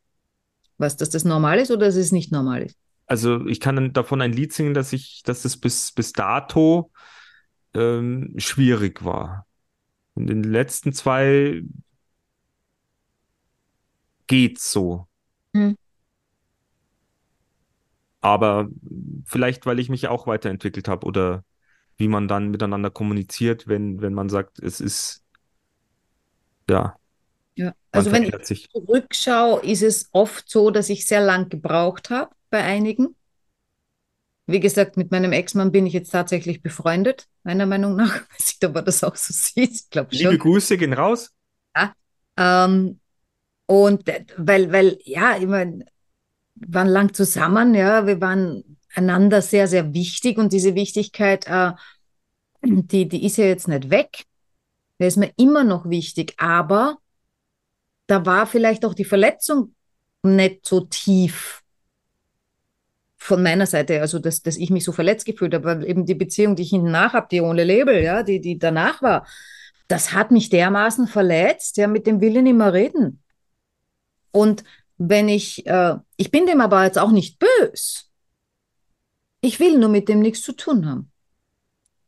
Speaker 2: Was, dass das normal ist oder dass es nicht normal ist?
Speaker 3: Also ich kann davon ein Lied singen, dass ich, dass es bis, bis dato ähm, schwierig war. In den letzten zwei geht's so.
Speaker 2: Hm.
Speaker 3: Aber vielleicht, weil ich mich auch weiterentwickelt habe oder wie man dann miteinander kommuniziert, wenn, wenn man sagt, es ist, ja,
Speaker 2: Ja. Also wenn ich
Speaker 3: sich.
Speaker 2: zurückschaue, ist es oft so, dass ich sehr lang gebraucht habe bei einigen. Wie gesagt, mit meinem Ex-Mann bin ich jetzt tatsächlich befreundet, meiner Meinung nach. *laughs* Weiß nicht, ob er das auch so sieht. Ich glaube
Speaker 3: Liebe
Speaker 2: schon.
Speaker 3: Grüße gehen raus.
Speaker 2: Ähm, und äh, weil, weil, ja, ich mein, wir waren lang zusammen, ja, wir waren einander sehr, sehr wichtig und diese Wichtigkeit, äh, die, die ist ja jetzt nicht weg. Der ist mir immer noch wichtig, aber da war vielleicht auch die Verletzung nicht so tief von meiner Seite, also dass, dass ich mich so verletzt gefühlt habe, weil eben die Beziehung, die ich hinten nach habe, die ohne Label, ja, die, die danach war, das hat mich dermaßen verletzt, ja, mit dem will ich nicht mehr reden. Und wenn ich, äh, ich bin dem aber jetzt auch nicht bös. Ich will nur mit dem nichts zu tun haben.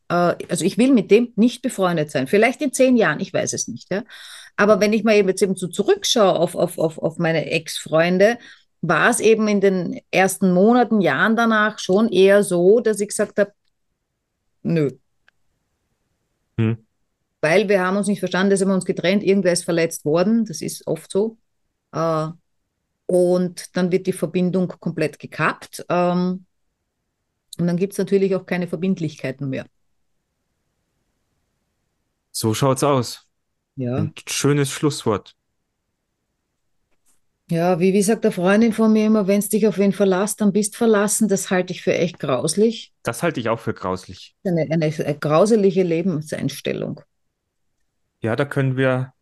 Speaker 2: Äh, also ich will mit dem nicht befreundet sein. Vielleicht in zehn Jahren, ich weiß es nicht. Ja? Aber wenn ich mal eben jetzt eben so zurückschaue auf, auf, auf, auf meine Ex-Freunde, war es eben in den ersten Monaten, Jahren danach schon eher so, dass ich gesagt habe, nö.
Speaker 3: Hm.
Speaker 2: Weil wir haben uns nicht verstanden, deshalb haben wir uns getrennt, irgendwer ist verletzt worden, das ist oft so. Äh, und dann wird die Verbindung komplett gekappt. Ähm, und dann gibt es natürlich auch keine Verbindlichkeiten mehr.
Speaker 3: So schaut's aus.
Speaker 2: Ja.
Speaker 3: Ein schönes Schlusswort.
Speaker 2: Ja, wie, wie sagt der Freundin von mir immer, wenn es dich auf wen verlässt, dann bist verlassen. Das halte ich für echt grauslich.
Speaker 3: Das halte ich auch für grauslich.
Speaker 2: Eine, eine, eine grauselige Lebenseinstellung.
Speaker 3: Ja, da können wir.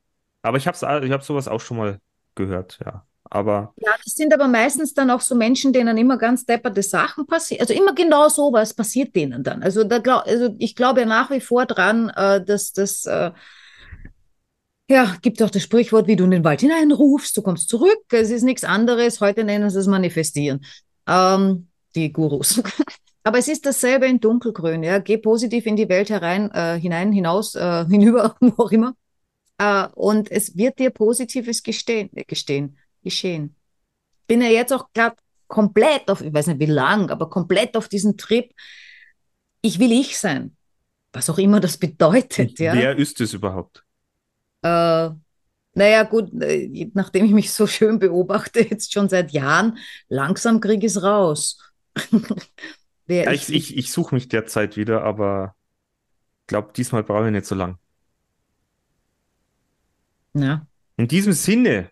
Speaker 3: Aber ich habe ich hab sowas auch schon mal gehört, ja. Aber
Speaker 2: Ja, das sind aber meistens dann auch so Menschen, denen immer ganz depperte Sachen passieren. Also immer genau so was passiert denen dann. Also, da glaub, also ich glaube ja nach wie vor dran, äh, dass das, äh, ja, gibt auch das Sprichwort, wie du in den Wald hineinrufst, du kommst zurück. Es ist nichts anderes. Heute nennen sie es Manifestieren. Ähm, die Gurus. *laughs* Aber es ist dasselbe in Dunkelgrün. Ja, geh positiv in die Welt herein, äh, hinein, hinaus, äh, *laughs* hinüber, wo auch immer. Äh, und es wird dir Positives gestehen, äh, gestehen geschehen. Bin ja jetzt auch gerade komplett auf, ich weiß nicht wie lang, aber komplett auf diesen Trip. Ich will ich sein. Was auch immer das bedeutet, ja.
Speaker 3: wer ist es überhaupt?
Speaker 2: Äh, Naja, gut, äh, nachdem ich mich so schön beobachte, jetzt schon seit Jahren, langsam kriege ich es raus. *laughs*
Speaker 3: ja, ich ich, ich suche mich derzeit wieder, aber ich glaube, diesmal brauche ich nicht so lang.
Speaker 2: Ja.
Speaker 3: In diesem Sinne,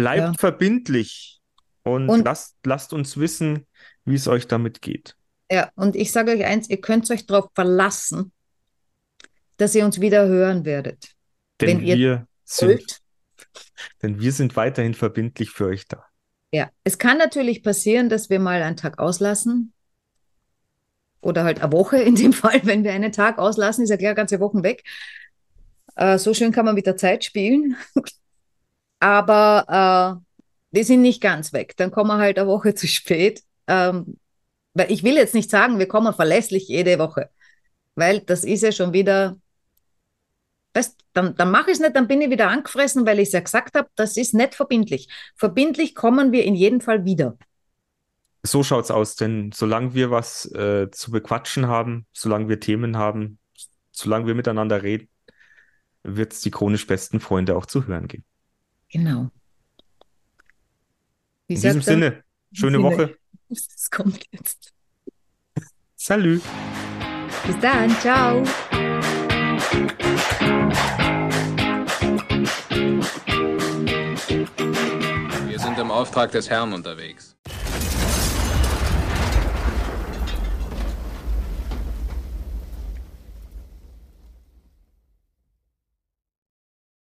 Speaker 3: bleibt ja. verbindlich und, und lasst, lasst uns wissen, wie es euch damit geht.
Speaker 2: Ja, und ich sage euch eins, ihr könnt euch darauf verlassen, dass ihr uns wieder hören werdet.
Speaker 3: Denn wenn wir sind, denn wir sind weiterhin verbindlich für euch da.
Speaker 2: Ja, es kann natürlich passieren, dass wir mal einen Tag auslassen. Oder halt eine Woche in dem *laughs* Fall, wenn wir einen Tag auslassen, ist ja klar ganze Wochen weg. Äh, so schön kann man mit der Zeit spielen. Aber äh, wir sind nicht ganz weg. Dann kommen wir halt eine Woche *laughs* zu spät. Ähm, weil ich will jetzt nicht sagen, wir kommen verlässlich jede Woche, weil das ist ja schon wieder, weißt, dann, dann mache ich es nicht, dann bin ich wieder angefressen, weil ich es ja gesagt habe, das ist nicht verbindlich. Verbindlich kommen wir in jedem Fall wieder.
Speaker 3: So schaut es aus, denn solange wir was äh, zu bequatschen haben, solange wir Themen haben, solange wir miteinander reden, wird es die chronisch besten Freunde auch zu hören geben.
Speaker 2: Genau.
Speaker 3: Wie in diesem Sinne, schöne Sinne. *laughs* Woche.
Speaker 2: Das kommt jetzt.
Speaker 3: Salut.
Speaker 2: Bis dann. Ciao.
Speaker 4: Wir sind im Auftrag des Herrn unterwegs.